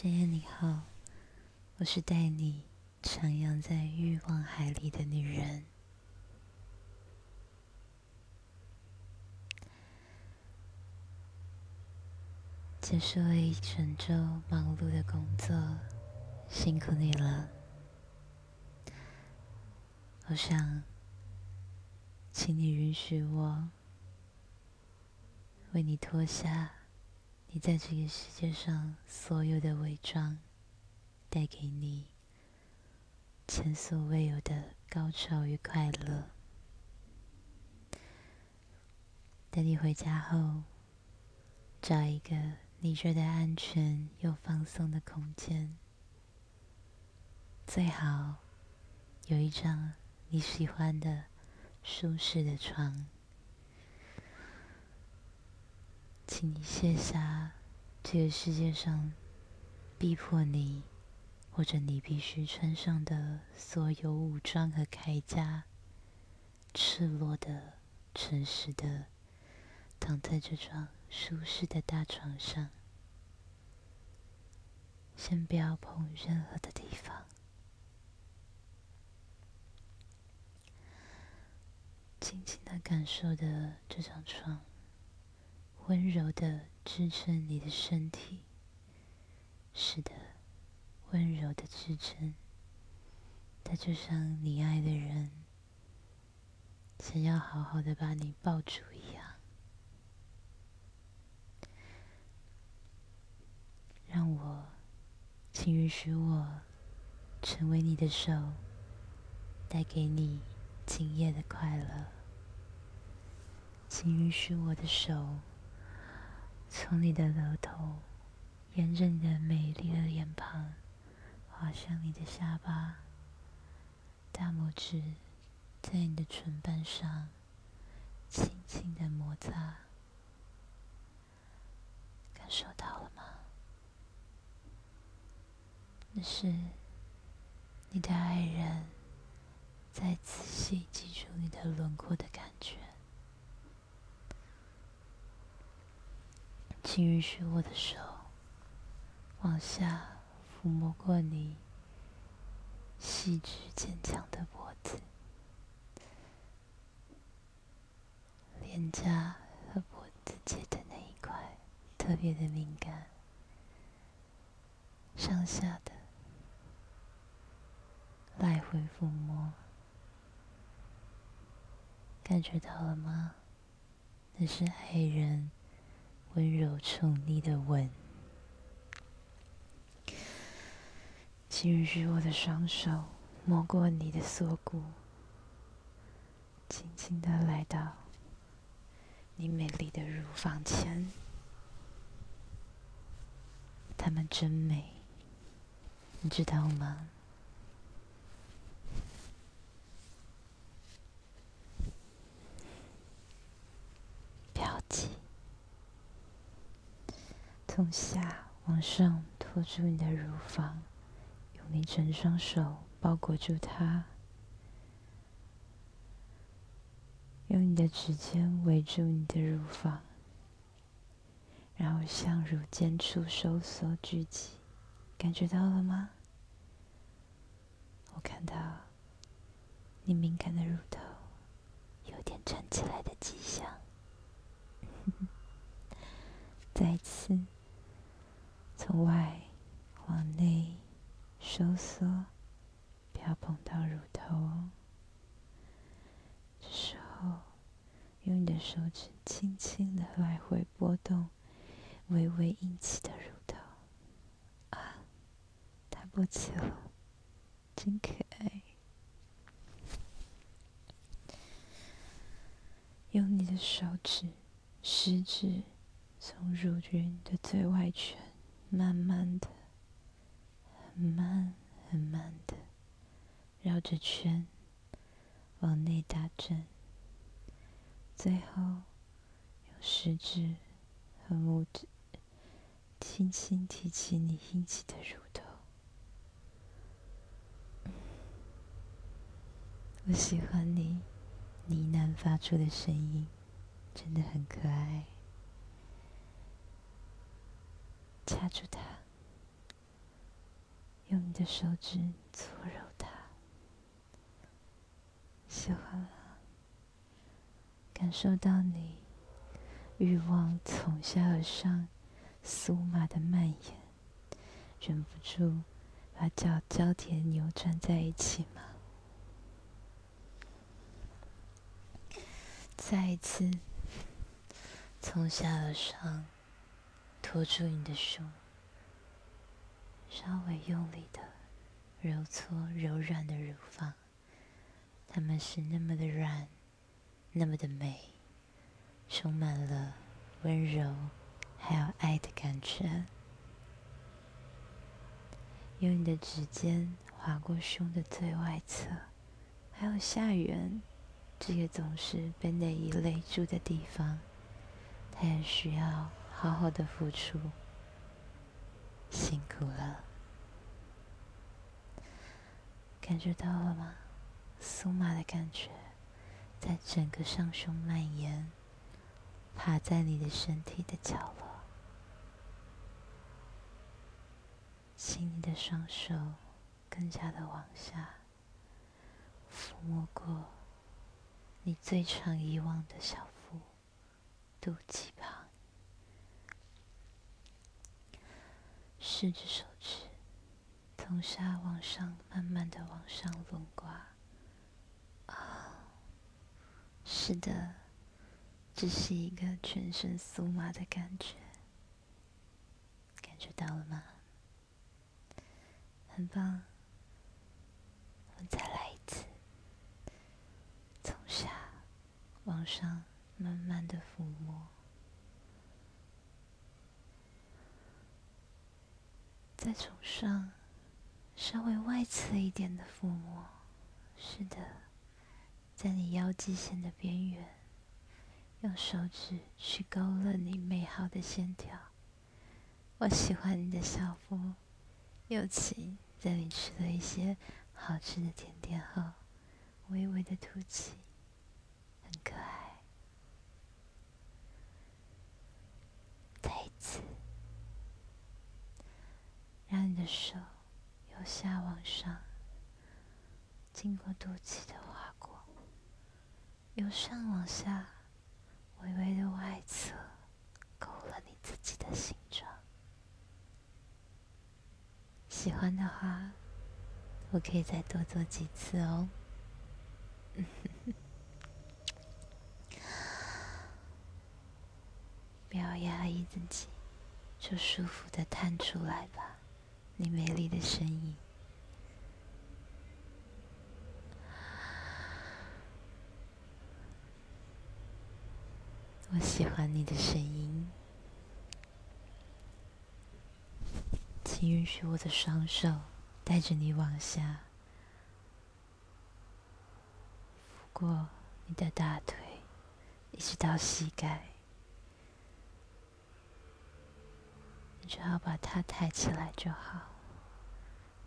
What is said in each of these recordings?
深夜你好，我是带你徜徉在欲望海里的女人。结束了一整周忙碌的工作，辛苦你了。我想，请你允许我为你脱下。你在这个世界上所有的伪装，带给你前所未有的高潮与快乐。等你回家后，找一个你觉得安全又放松的空间，最好有一张你喜欢的舒适的床。请你卸下这个世界上逼迫你，或者你必须穿上的所有武装和铠甲，赤裸的、诚实的躺在这张舒适的大床上。先不要碰任何的地方，轻轻的感受的这张床。温柔的支撑你的身体，是的，温柔的支撑，它就像你爱的人想要好好的把你抱住一样。让我，请允许我成为你的手，带给你今夜的快乐。请允许我的手。从你的额头，沿着你的美丽的脸庞，滑向你的下巴，大拇指在你的唇瓣上轻轻的摩擦，感受到了吗？那是你的爱人在仔细记住你的轮廓的感觉。请允许我的手往下抚摸过你细致坚强的脖子、脸颊和脖子间的那一块，特别的敏感。上下的来回抚摸，感觉到了吗？那是爱人。温柔宠溺的吻，请允许我的双手摸过你的锁骨，轻轻的来到你美丽的乳房前。它们真美，你知道吗？从下往上托住你的乳房，用你整双手包裹住它，用你的指尖围住你的乳房，然后向乳尖处收缩聚集，感觉到了吗？我看到你敏感的乳头有点站起来的迹象，再次。从外往内收缩，不要碰到乳头哦。这时候，用你的手指轻轻的来回拨动微微硬起的乳头。啊，它勃起了，真可爱。用你的手指、食指从乳晕的最外圈。慢慢的，很慢，很慢的绕着圈往内打转，最后用食指和拇指轻轻提起你硬起的乳头。我喜欢你呢喃发出的声音，真的很可爱。掐住它，用你的手指搓揉它，喜欢了，感受到你欲望从下而上、酥麻的蔓延，忍不住把脚交叠扭转在一起吗？再一次从下而上托住你的胸。稍微用力的揉搓柔软的乳房，它们是那么的软，那么的美，充满了温柔还有爱的感觉。用你的指尖划过胸的最外侧，还有下缘，这个总是被内衣勒住的地方，它也需要好好的付出。辛苦了，感觉到了吗？酥麻的感觉在整个上胸蔓延，爬在你的身体的角落。请你的双手更加的往下抚摸过你最常遗忘的小腹、肚脐旁。十只手指从下往上，慢慢的往上轮刮。啊、是的，这是一个全身酥麻的感觉，感觉到了吗？很棒，我们再来一次，从下往上，慢慢的抚摸。再从上稍微外侧一点的抚摸，是的，在你腰际线的边缘，用手指去勾勒你美好的线条。我喜欢你的小腹，尤其在你吃了一些好吃的甜点后，微微的凸起，很可爱。再一次。让你的手由下往上，经过肚脐的划过，由上往下，微微的外侧，勾勒你自己的形状。喜欢的话，我可以再多做几次哦。不要压抑自己，就舒服的探出来吧。你美丽的身影，我喜欢你的声音，请允许我的双手带着你往下，抚过你的大腿，一直到膝盖，只要把它抬起来就好。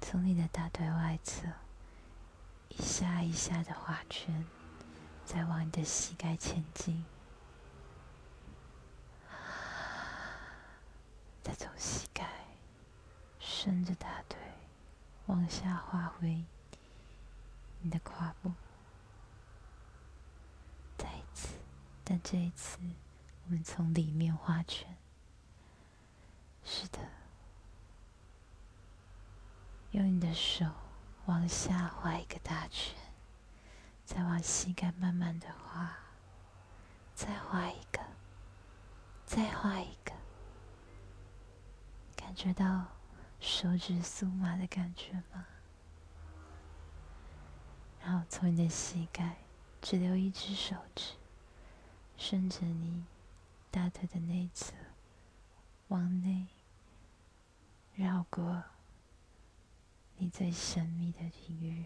从你的大腿外侧一下一下的画圈，再往你的膝盖前进，再从膝盖顺着大腿往下画回你的胯部，再一次，但这一次我们从里面画圈，是的。用你的手往下画一个大圈，再往膝盖慢慢的画，再画一个，再画一个，感觉到手指酥麻的感觉吗？然后从你的膝盖只留一只手指，顺着你大腿的内侧往内绕过。你最神秘的领域，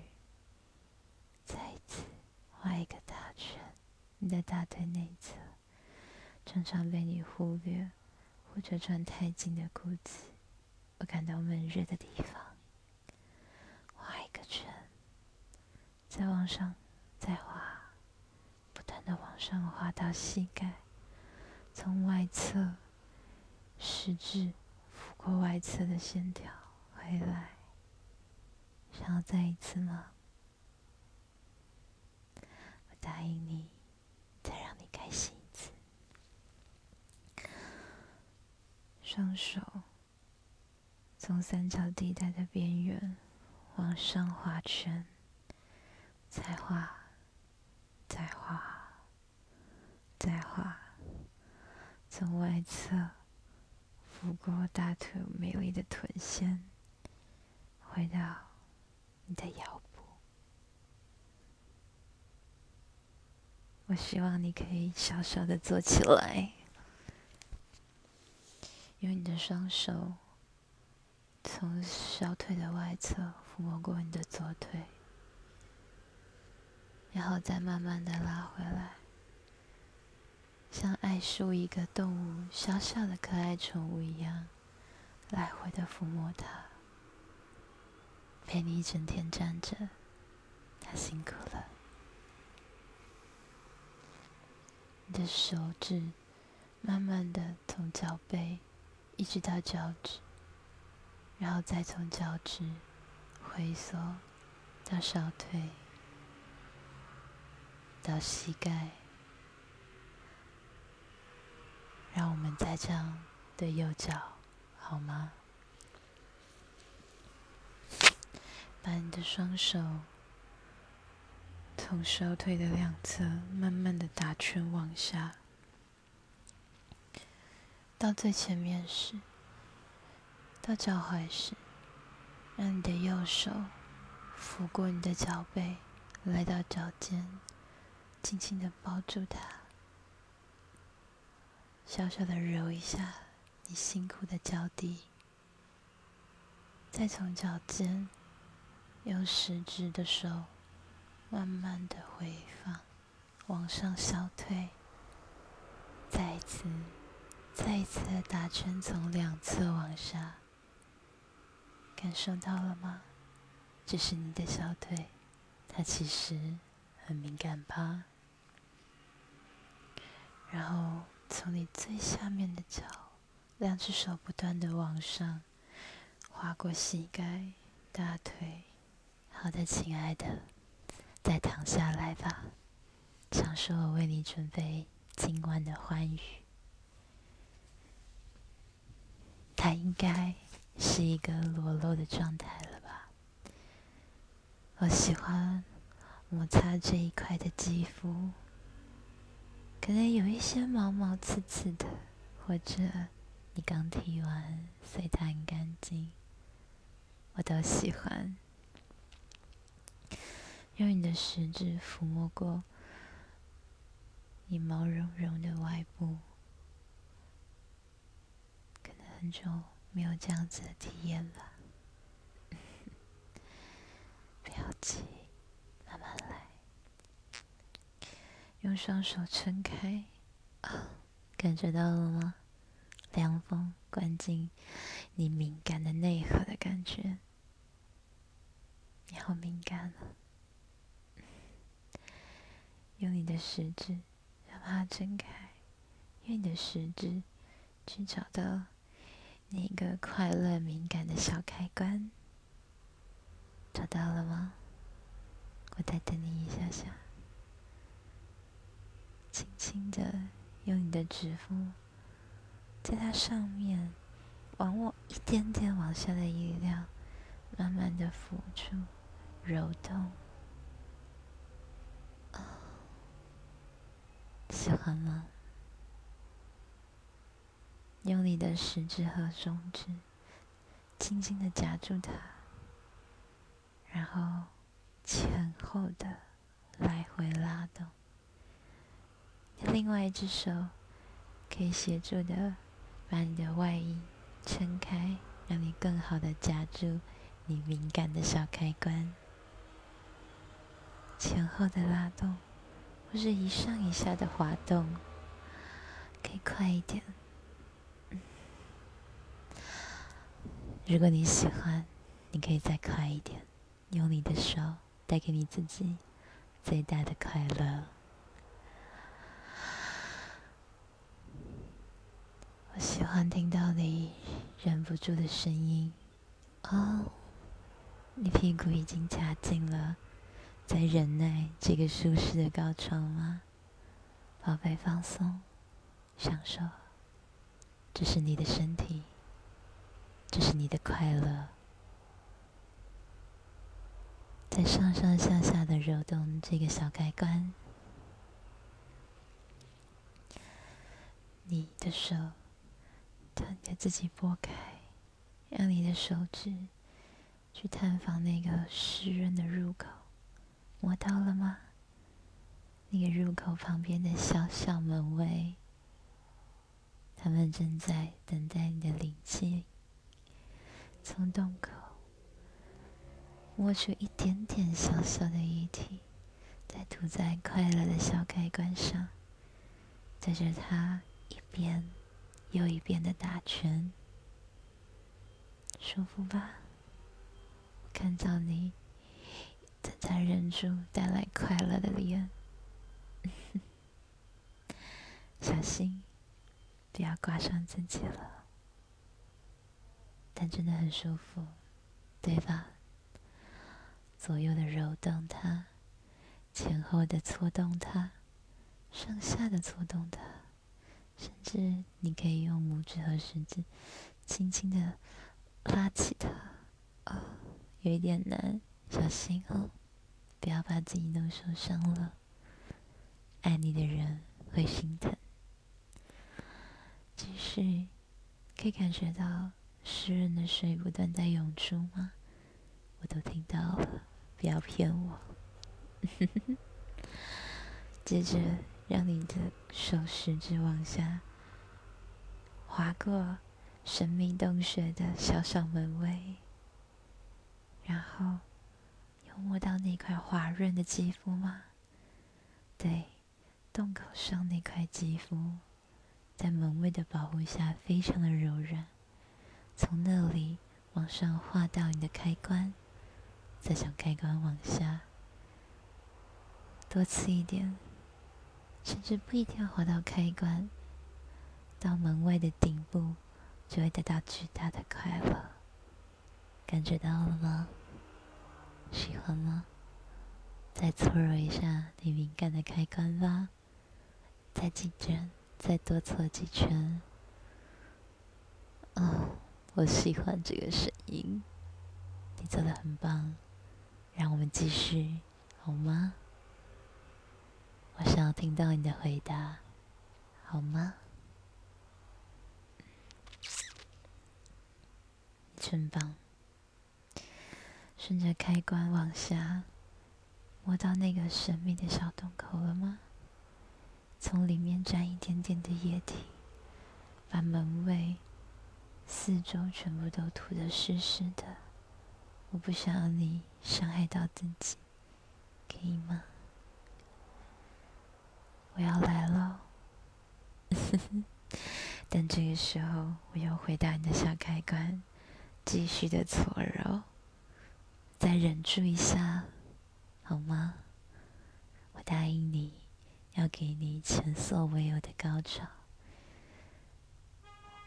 再一次画一个大圈。你的大腿内侧，常常被你忽略或者穿太紧的裤子，我感到闷热的地方，画一个圈，再往上，再画，不断的往上画到膝盖，从外侧食指过外侧的线条回来。想要再一次吗？我答应你，再让你开心一次。双手从三角地带的边缘往上画圈，再画，再画，再画，从外侧拂过大腿美丽的臀线，回到你的腰部。我希望你可以小小的坐起来，用你的双手从小腿的外侧抚摸过你的左腿，然后再慢慢的拉回来，像爱抚一个动物小小的可爱宠物一样，来回的抚摸它，陪你一整天站着，它辛苦了。你的手指慢慢的从脚背一直到脚趾，然后再从脚趾回溯到小腿，到膝盖。让我们再这样对右脚好吗？把你的双手。从小腿的两侧慢慢的打圈往下，到最前面时，到脚踝时，让你的右手抚过你的脚背，来到脚尖，轻轻的抱住它，小小的揉一下你辛苦的脚底，再从脚尖用食指的手。慢慢的回放，往上小腿，再一次，再一次的打圈，从两侧往下，感受到了吗？这是你的小腿，它其实很敏感吧？然后从你最下面的脚，两只手不断的往上，划过膝盖、大腿。好的，亲爱的。再躺下来吧，享受我为你准备今晚的欢愉。它应该是一个裸露的状态了吧？我喜欢摩擦这一块的肌肤，可能有一些毛毛刺刺的，或者你刚剃完，所以它很干净，我都喜欢。用你的食指抚摸过你毛茸茸的外部，可能很久没有这样子的体验了。不要急，慢慢来。用双手撑开，啊，感觉到了吗？凉风灌进你敏感的内核的感觉，你好敏感啊。用你的食指让它撑开，用你的食指去找到那个快乐敏感的小开关，找到了吗？我再等你一下下，轻轻的用你的指腹在它上面往我一点点往下的力量，慢慢的抚触、揉动。喜欢吗？用你的食指和中指轻轻的夹住它，然后前后的来回拉动。另外一只手可以协助的把你的外衣撑开，让你更好的夹住你敏感的小开关。前后的拉动。或是一上一下的滑动，可以快一点。如果你喜欢，你可以再快一点，用你的手带给你自己最大的快乐。我喜欢听到你忍不住的声音，哦，你屁股已经夹紧了，在忍耐这个舒适的高潮吗？宝贝，放松，享受，这是你的身体，这是你的快乐，在上上下下的揉动这个小开关，你的手，将你自己拨开，让你的手指去探访那个湿润的入口，摸到了吗？那个入口旁边的小小门卫，他们正在等待你的灵气，从洞口摸出一点点小小的液体，再涂在快乐的小开关上，在这它一边又一遍的打拳，舒服吧？看到你正在忍住带来快乐的脸。小心，不要刮伤自己了。但真的很舒服，对吧？左右的揉动它，前后的搓动它，上下的搓动它，甚至你可以用拇指和食指轻轻的拉起它。哦，有一点难，小心哦，不要把自己弄受伤了。爱你的人会心疼。继续，可以感觉到湿润的水不断在涌出吗？我都听到了，不要骗我。接着，让你的手食指往下划过神秘洞穴的小小门卫，然后有摸到那块滑润的肌肤吗？对。洞口上那块肌肤，在门卫的保护下，非常的柔软。从那里往上画到你的开关，再从开关往下，多次一点，甚至不一定要滑到开关，到门外的顶部，就会得到巨大的快乐。感觉到了吗？喜欢吗？再搓揉一下你敏感的开关吧。再几圈，再多搓几圈。哦，我喜欢这个声音，你做的很棒，让我们继续，好吗？我想要听到你的回答，好吗？真棒！顺着开关往下，摸到那个神秘的小洞口了吗？从里面沾一点点的液体，把门卫四周全部都涂得湿湿的。我不想要你伤害到自己，可以吗？我要来了。但这个时候，我又回到你的小开关，继续的搓揉，再忍住一下，好吗？我答应你。要给你前所未有的高潮。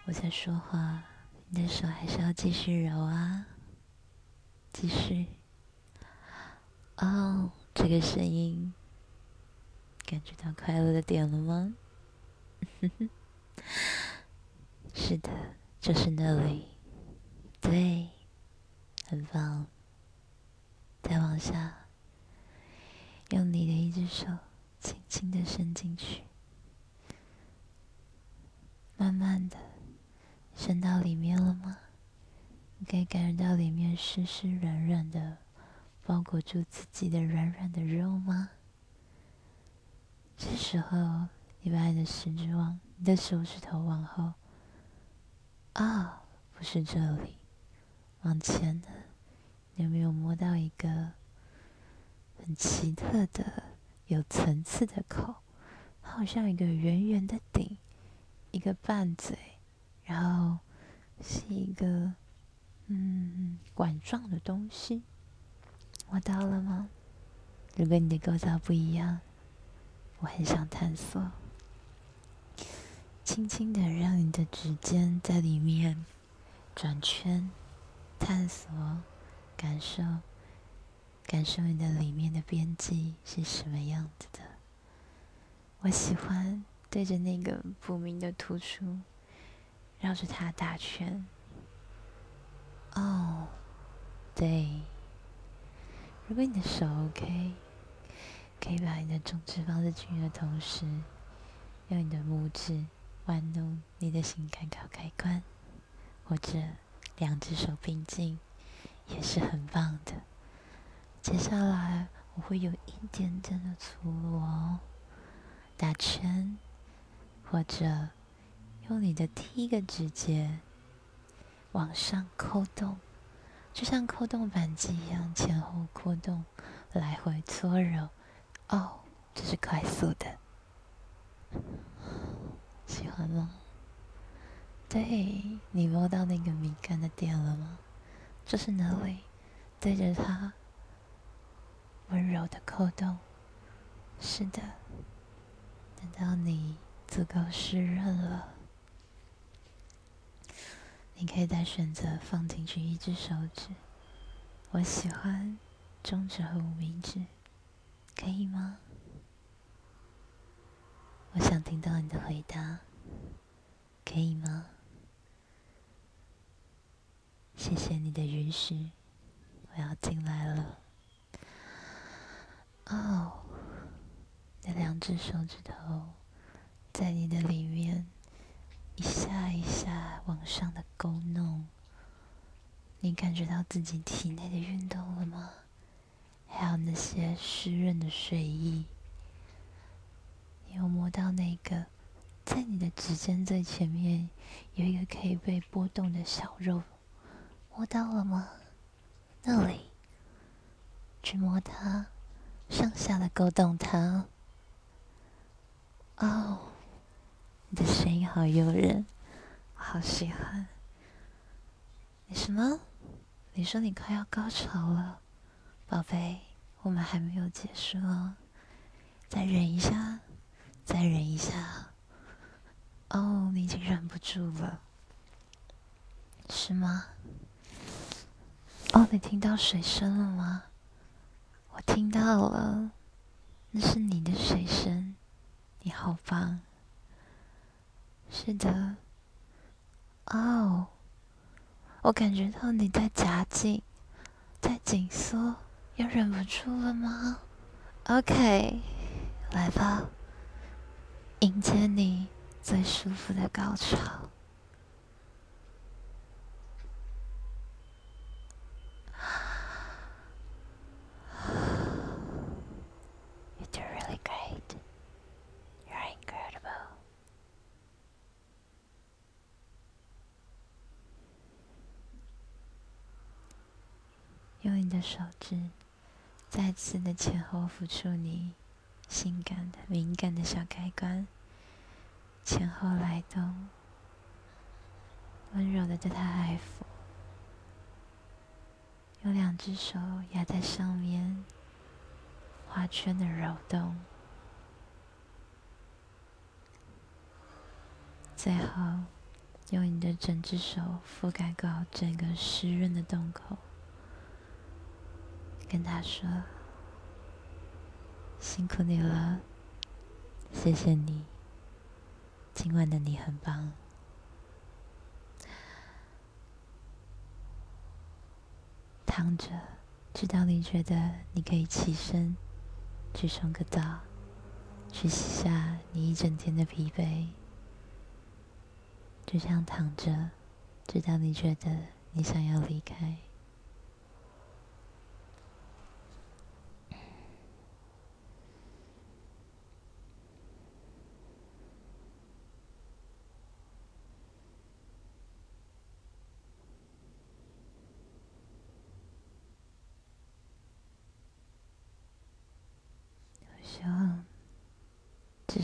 我在说话，你的手还是要继续揉啊，继续。哦，这个声音，感觉到快乐的点了吗？是的，就是那里。对，很棒。再往下，用你的一只手。轻轻的伸进去，慢慢的伸到里面了吗？你可以感觉到里面湿湿软软的，包裹住自己的软软的肉吗？这时候，你把你的食指往你的手指头往后，啊，不是这里，往前的，你有没有摸到一个很奇特的？有层次的口，好像一个圆圆的顶，一个半嘴，然后是一个嗯管状的东西。摸到了吗？如果你的构造不一样，我很想探索。轻轻的让你的指尖在里面转圈，探索感受，感受你的里面的边际是什么样子的。我喜欢对着那个不明的突出，绕着它打圈。哦，对。如果你的手 OK，可以把你的中指放在均匀的同时，用你的拇指玩弄你的心肝宝开关，或者两只手并进，也是很棒的。接下来我会有一点点的粗鲁哦，打圈，或者用你的第一个指节往上扣动。就像扣动扳机一样，前后扣动，来回搓揉。哦，这是快速的，喜欢吗？对，你摸到那个敏感的点了吗？这是哪里，对着它温柔的扣动。是的，等到你足够湿润了。你可以再选择放进去一只手指，我喜欢中指和无名指，可以吗？我想听到你的回答，可以吗？谢谢你的允许，我要进来了。哦，那两只手指头在你的里面。一下一下往上的勾弄，你感觉到自己体内的运动了吗？还有那些湿润的睡意，你有摸到那个在你的指尖最前面有一个可以被拨动的小肉，摸到了吗？那里，去摸它，上下的勾动它。哦。你的声音好诱人，我好喜欢。你什么？你说你快要高潮了，宝贝，我们还没有结束哦，再忍一下，再忍一下。哦，你已经忍不住了，是吗？哦，你听到水声了吗？我听到了，那是你的水声，你好棒。是的，哦，我感觉到你在夹紧，在紧缩，又忍不住了吗？OK，来吧，迎接你最舒服的高潮。用你的手指再次的前后抚触你性感的、敏感的小开关，前后来动，温柔的对他爱抚，用两只手压在上面，画圈的揉动，最后用你的整只手覆盖过整个湿润的洞口。跟他说：“辛苦你了，谢谢你。今晚的你很棒。”躺着，直到你觉得你可以起身去冲个澡，去洗下你一整天的疲惫。就这样躺着，直到你觉得你想要离开。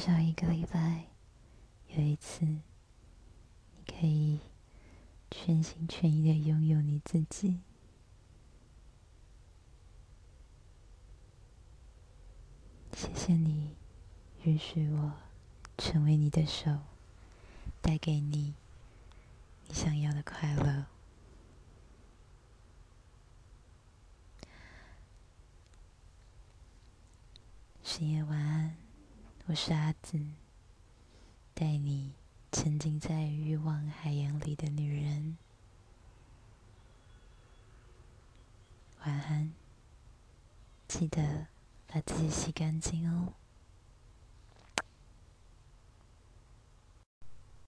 上一个礼拜，有一次你可以全心全意的拥有你自己。谢谢你，允许我成为你的手，带给你你想要的快乐。深夜，晚安。我是阿紫，带你沉浸在欲望海洋里的女人。晚安，记得把自己洗干净哦。